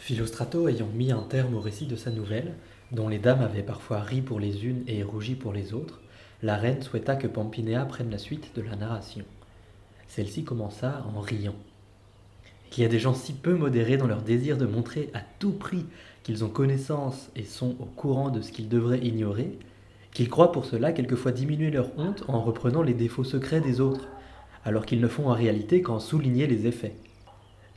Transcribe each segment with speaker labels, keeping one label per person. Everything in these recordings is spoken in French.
Speaker 1: Philostrato ayant mis un terme au récit de sa nouvelle, dont les dames avaient parfois ri pour les unes et rougi pour les autres, la reine souhaita que Pampinéa prenne la suite de la narration. Celle-ci commença en riant. Il y a des gens si peu modérés dans leur désir de montrer à tout prix qu'ils ont connaissance et sont au courant de ce qu'ils devraient ignorer, qu'ils croient pour cela quelquefois diminuer leur honte en reprenant les défauts secrets des autres, alors qu'ils ne font en réalité qu'en souligner les effets.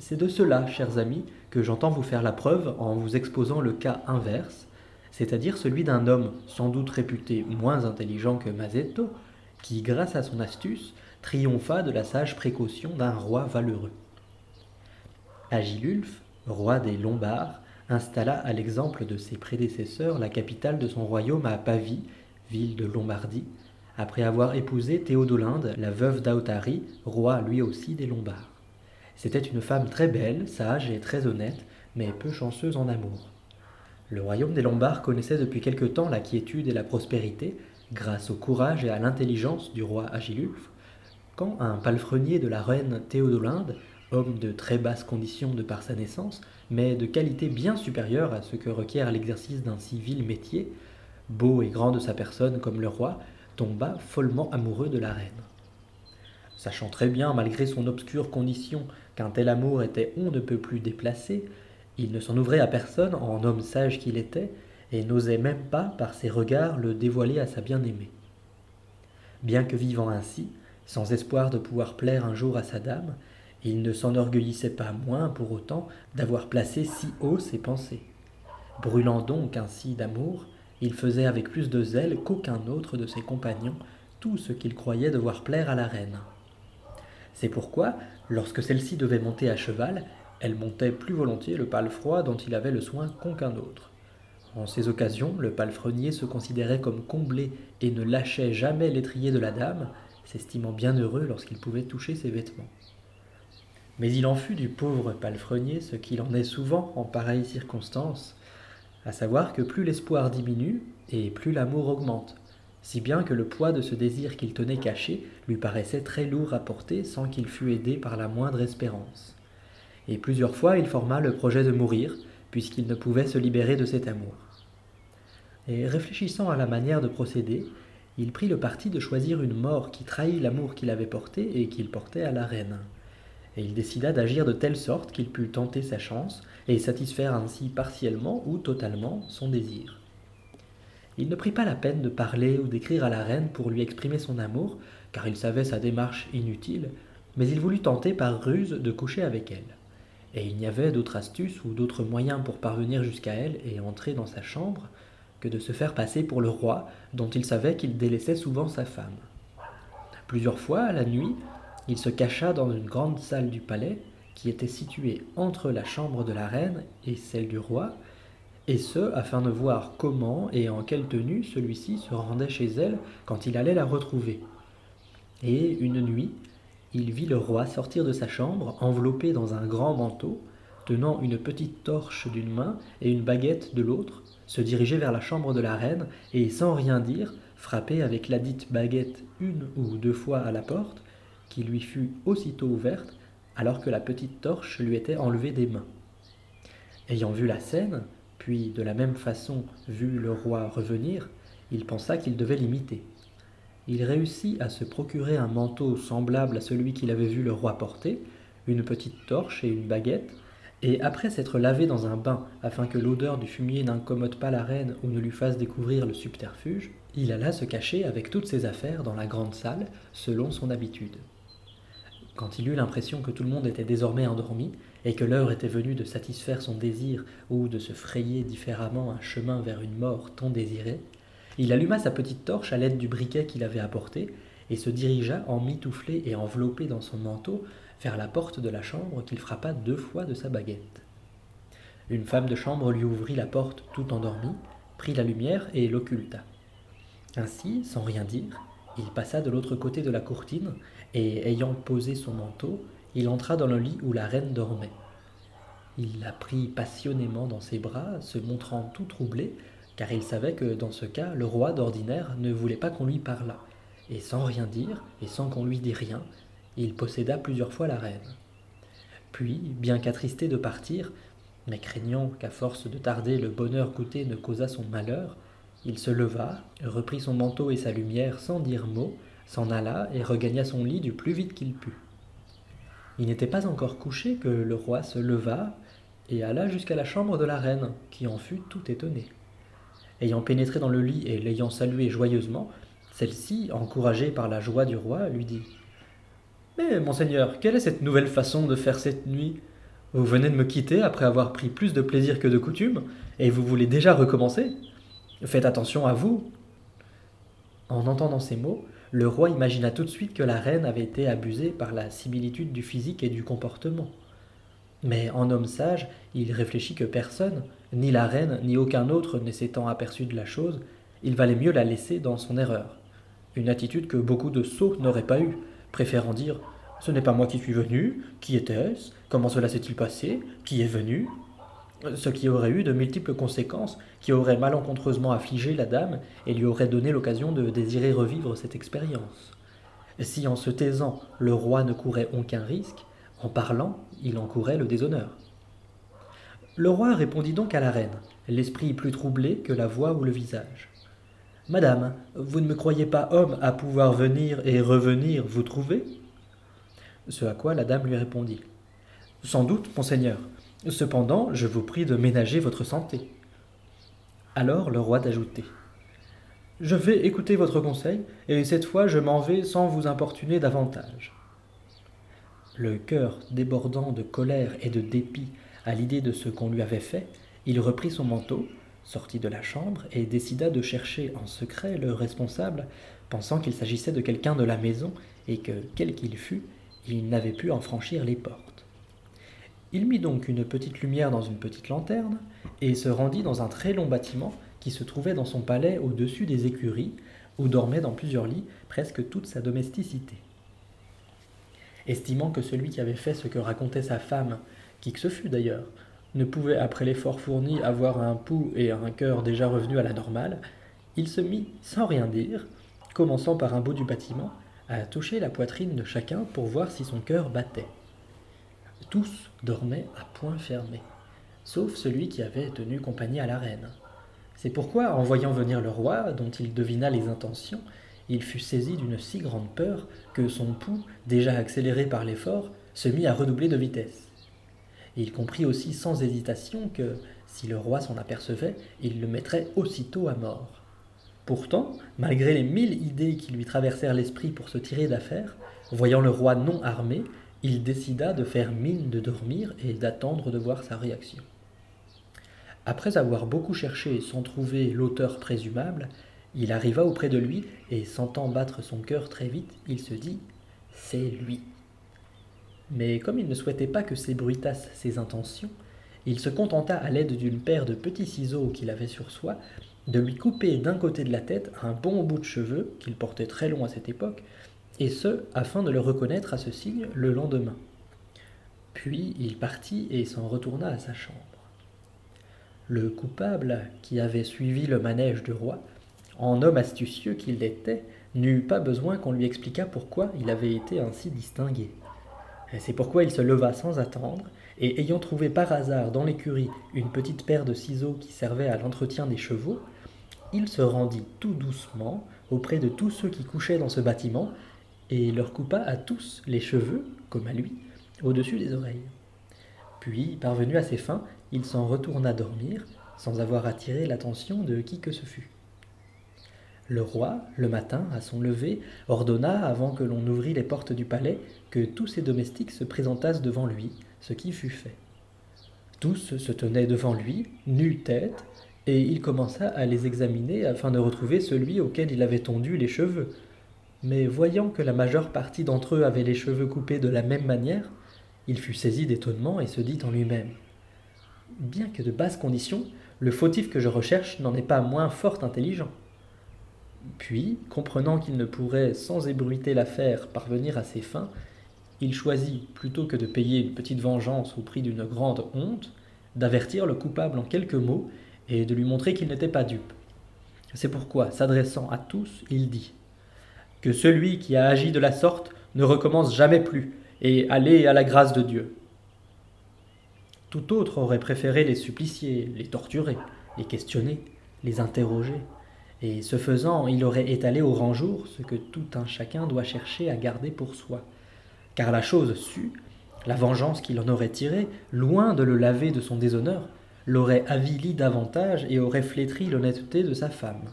Speaker 1: C'est de cela, chers amis, que j'entends vous faire la preuve en vous exposant le cas inverse, c'est-à-dire celui d'un homme sans doute réputé moins intelligent que Mazetto, qui, grâce à son astuce, triompha de la sage précaution d'un roi valeureux. Agilulf, roi des Lombards, installa à l'exemple de ses prédécesseurs la capitale de son royaume à Pavie, ville de Lombardie, après avoir épousé Théodolinde, la veuve d'Autari, roi lui aussi des Lombards. C'était une femme très belle, sage et très honnête, mais peu chanceuse en amour. Le royaume des Lombards connaissait depuis quelque temps la quiétude et la prospérité, grâce au courage et à l'intelligence du roi Agilulf, quand un palefrenier de la reine Théodolinde, homme de très basse condition de par sa naissance, mais de qualité bien supérieure à ce que requiert l'exercice d'un si vil métier, beau et grand de sa personne comme le roi, tomba follement amoureux de la reine. Sachant très bien, malgré son obscure condition, qu'un tel amour était on ne peut plus déplacé, il ne s'en ouvrait à personne en homme sage qu'il était, et n'osait même pas, par ses regards, le dévoiler à sa bien-aimée. Bien que vivant ainsi, sans espoir de pouvoir plaire un jour à sa dame, il ne s'enorgueillissait pas moins, pour autant, d'avoir placé si haut ses pensées. Brûlant donc ainsi d'amour, il faisait avec plus de zèle qu'aucun autre de ses compagnons tout ce qu'il croyait devoir plaire à la reine. C'est pourquoi, lorsque celle-ci devait monter à cheval, elle montait plus volontiers le palefroid dont il avait le soin qu'aucun autre. En ces occasions, le palefrenier se considérait comme comblé et ne lâchait jamais l'étrier de la dame, s'estimant bien heureux lorsqu'il pouvait toucher ses vêtements. Mais il en fut du pauvre palefrenier ce qu'il en est souvent en pareilles circonstances, à savoir que plus l'espoir diminue et plus l'amour augmente, si bien que le poids de ce désir qu'il tenait caché lui paraissait très lourd à porter sans qu'il fût aidé par la moindre espérance. Et plusieurs fois il forma le projet de mourir, puisqu'il ne pouvait se libérer de cet amour. Et réfléchissant à la manière de procéder, il prit le parti de choisir une mort qui trahit l'amour qu'il avait porté et qu'il portait à la reine. Et il décida d'agir de telle sorte qu'il pût tenter sa chance et satisfaire ainsi partiellement ou totalement son désir. Il ne prit pas la peine de parler ou d'écrire à la reine pour lui exprimer son amour, car il savait sa démarche inutile, mais il voulut tenter par ruse de coucher avec elle. Et il n'y avait d'autre astuce ou d'autre moyen pour parvenir jusqu'à elle et entrer dans sa chambre que de se faire passer pour le roi dont il savait qu'il délaissait souvent sa femme. Plusieurs fois, la nuit, il se cacha dans une grande salle du palais qui était située entre la chambre de la reine et celle du roi, et ce afin de voir comment et en quelle tenue celui-ci se rendait chez elle quand il allait la retrouver. Et une nuit, il vit le roi sortir de sa chambre enveloppé dans un grand manteau, tenant une petite torche d'une main et une baguette de l'autre, se diriger vers la chambre de la reine et sans rien dire, frapper avec la dite baguette une ou deux fois à la porte, qui lui fut aussitôt ouverte, alors que la petite torche lui était enlevée des mains. Ayant vu la scène, de la même façon vu le roi revenir, il pensa qu'il devait l'imiter. Il réussit à se procurer un manteau semblable à celui qu'il avait vu le roi porter, une petite torche et une baguette, et après s'être lavé dans un bain afin que l'odeur du fumier n'incommode pas la reine ou ne lui fasse découvrir le subterfuge, il alla se cacher avec toutes ses affaires dans la grande salle, selon son habitude. Quand il eut l'impression que tout le monde était désormais endormi, et que l'heure était venue de satisfaire son désir ou de se frayer différemment un chemin vers une mort tant désirée, il alluma sa petite torche à l'aide du briquet qu'il avait apporté et se dirigea emmitouflé et enveloppé dans son manteau vers la porte de la chambre qu'il frappa deux fois de sa baguette. Une femme de chambre lui ouvrit la porte tout endormie, prit la lumière et l'occulta. Ainsi, sans rien dire, il passa de l'autre côté de la courtine et, ayant posé son manteau, il entra dans le lit où la reine dormait. Il la prit passionnément dans ses bras, se montrant tout troublé, car il savait que dans ce cas, le roi d'ordinaire ne voulait pas qu'on lui parlât, et sans rien dire, et sans qu'on lui dît rien, il posséda plusieurs fois la reine. Puis, bien qu'attristé de partir, Mais craignant qu'à force de tarder le bonheur goûté ne causât son malheur, il se leva, reprit son manteau et sa lumière sans dire mot, s'en alla et regagna son lit du plus vite qu'il put. Il n'était pas encore couché que le roi se leva et alla jusqu'à la chambre de la reine, qui en fut tout étonnée. Ayant pénétré dans le lit et l'ayant salué joyeusement, celle-ci, encouragée par la joie du roi, lui dit Mais, monseigneur, quelle est cette nouvelle façon de faire cette nuit? Vous venez de me quitter après avoir pris plus de plaisir que de coutume, et vous voulez déjà recommencer? Faites attention à vous. En entendant ces mots, le roi imagina tout de suite que la reine avait été abusée par la similitude du physique et du comportement. Mais en homme sage, il réfléchit que personne, ni la reine, ni aucun autre ne s'étant aperçu de la chose, il valait mieux la laisser dans son erreur. Une attitude que beaucoup de sots n'auraient pas eue, préférant dire Ce n'est pas moi qui suis venu, qui était-ce Comment cela s'est-il passé Qui est venu? Ce qui aurait eu de multiples conséquences, qui auraient malencontreusement affligé la dame et lui auraient donné l'occasion de désirer revivre cette expérience. Si en se taisant le roi ne courait aucun risque, en parlant il encourait le déshonneur. Le roi répondit donc à la reine, l'esprit plus troublé que la voix ou le visage. Madame, vous ne me croyez pas homme à pouvoir venir et revenir vous trouver? Ce à quoi la dame lui répondit. Sans doute, monseigneur, Cependant, je vous prie de ménager votre santé. Alors le roi d'ajouter Je vais écouter votre conseil, et cette fois je m'en vais sans vous importuner davantage. Le cœur débordant de colère et de dépit à l'idée de ce qu'on lui avait fait, il reprit son manteau, sortit de la chambre et décida de chercher en secret le responsable, pensant qu'il s'agissait de quelqu'un de la maison et que, quel qu'il fût, il n'avait pu en franchir les portes. Il mit donc une petite lumière dans une petite lanterne, et se rendit dans un très long bâtiment qui se trouvait dans son palais au-dessus des écuries, où dormait dans plusieurs lits presque toute sa domesticité. Estimant que celui qui avait fait ce que racontait sa femme, qui que ce fût d'ailleurs, ne pouvait après l'effort fourni avoir un pouls et un cœur déjà revenus à la normale, il se mit, sans rien dire, commençant par un bout du bâtiment, à toucher la poitrine de chacun pour voir si son cœur battait. Tous dormaient à point fermé, sauf celui qui avait tenu compagnie à la reine. C'est pourquoi, en voyant venir le roi, dont il devina les intentions, il fut saisi d'une si grande peur que son pouls, déjà accéléré par l'effort, se mit à redoubler de vitesse. Il comprit aussi sans hésitation que, si le roi s'en apercevait, il le mettrait aussitôt à mort. Pourtant, malgré les mille idées qui lui traversèrent l'esprit pour se tirer d'affaire, voyant le roi non armé, il décida de faire mine de dormir et d'attendre de voir sa réaction. Après avoir beaucoup cherché sans trouver l'auteur présumable, il arriva auprès de lui et sentant battre son cœur très vite, il se dit C'est lui. Mais comme il ne souhaitait pas que s'ébruitassent ses intentions, il se contenta à l'aide d'une paire de petits ciseaux qu'il avait sur soi de lui couper d'un côté de la tête un bon bout de cheveux, qu'il portait très long à cette époque, et ce, afin de le reconnaître à ce signe le lendemain. Puis il partit et s'en retourna à sa chambre. Le coupable, qui avait suivi le manège du roi, en homme astucieux qu'il était, n'eut pas besoin qu'on lui expliquât pourquoi il avait été ainsi distingué. C'est pourquoi il se leva sans attendre, et ayant trouvé par hasard dans l'écurie une petite paire de ciseaux qui servait à l'entretien des chevaux, il se rendit tout doucement auprès de tous ceux qui couchaient dans ce bâtiment, et leur coupa à tous les cheveux, comme à lui, au-dessus des oreilles. Puis, parvenu à ses fins, il s'en retourna dormir, sans avoir attiré l'attention de qui que ce fût. Le roi, le matin, à son lever, ordonna, avant que l'on ouvrît les portes du palais, que tous ses domestiques se présentassent devant lui, ce qui fut fait. Tous se tenaient devant lui, nu-tête, et il commença à les examiner afin de retrouver celui auquel il avait tondu les cheveux, mais voyant que la majeure partie d'entre eux avaient les cheveux coupés de la même manière, il fut saisi d'étonnement et se dit en lui-même Bien que de basse condition, le fautif que je recherche n'en est pas moins fort intelligent. Puis, comprenant qu'il ne pourrait sans ébruiter l'affaire parvenir à ses fins, il choisit, plutôt que de payer une petite vengeance au prix d'une grande honte, d'avertir le coupable en quelques mots et de lui montrer qu'il n'était pas dupe. C'est pourquoi, s'adressant à tous, il dit que celui qui a agi de la sorte ne recommence jamais plus, et allez à la grâce de Dieu. Tout autre aurait préféré les supplicier, les torturer, les questionner, les interroger. Et ce faisant, il aurait étalé au grand jour ce que tout un chacun doit chercher à garder pour soi. Car la chose sue, la vengeance qu'il en aurait tirée, loin de le laver de son déshonneur, l'aurait avili davantage et aurait flétri l'honnêteté de sa femme.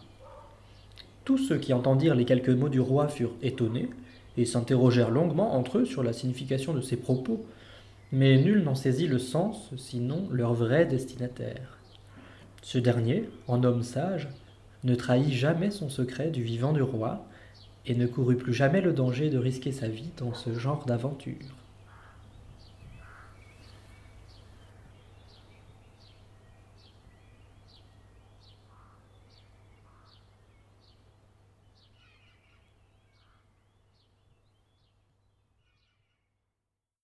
Speaker 1: Tous ceux qui entendirent les quelques mots du roi furent étonnés et s'interrogèrent longuement entre eux sur la signification de ces propos, mais nul n'en saisit le sens, sinon leur vrai destinataire. Ce dernier, en homme sage, ne trahit jamais son secret du vivant du roi, et ne courut plus jamais le danger de risquer sa vie dans ce genre d'aventure.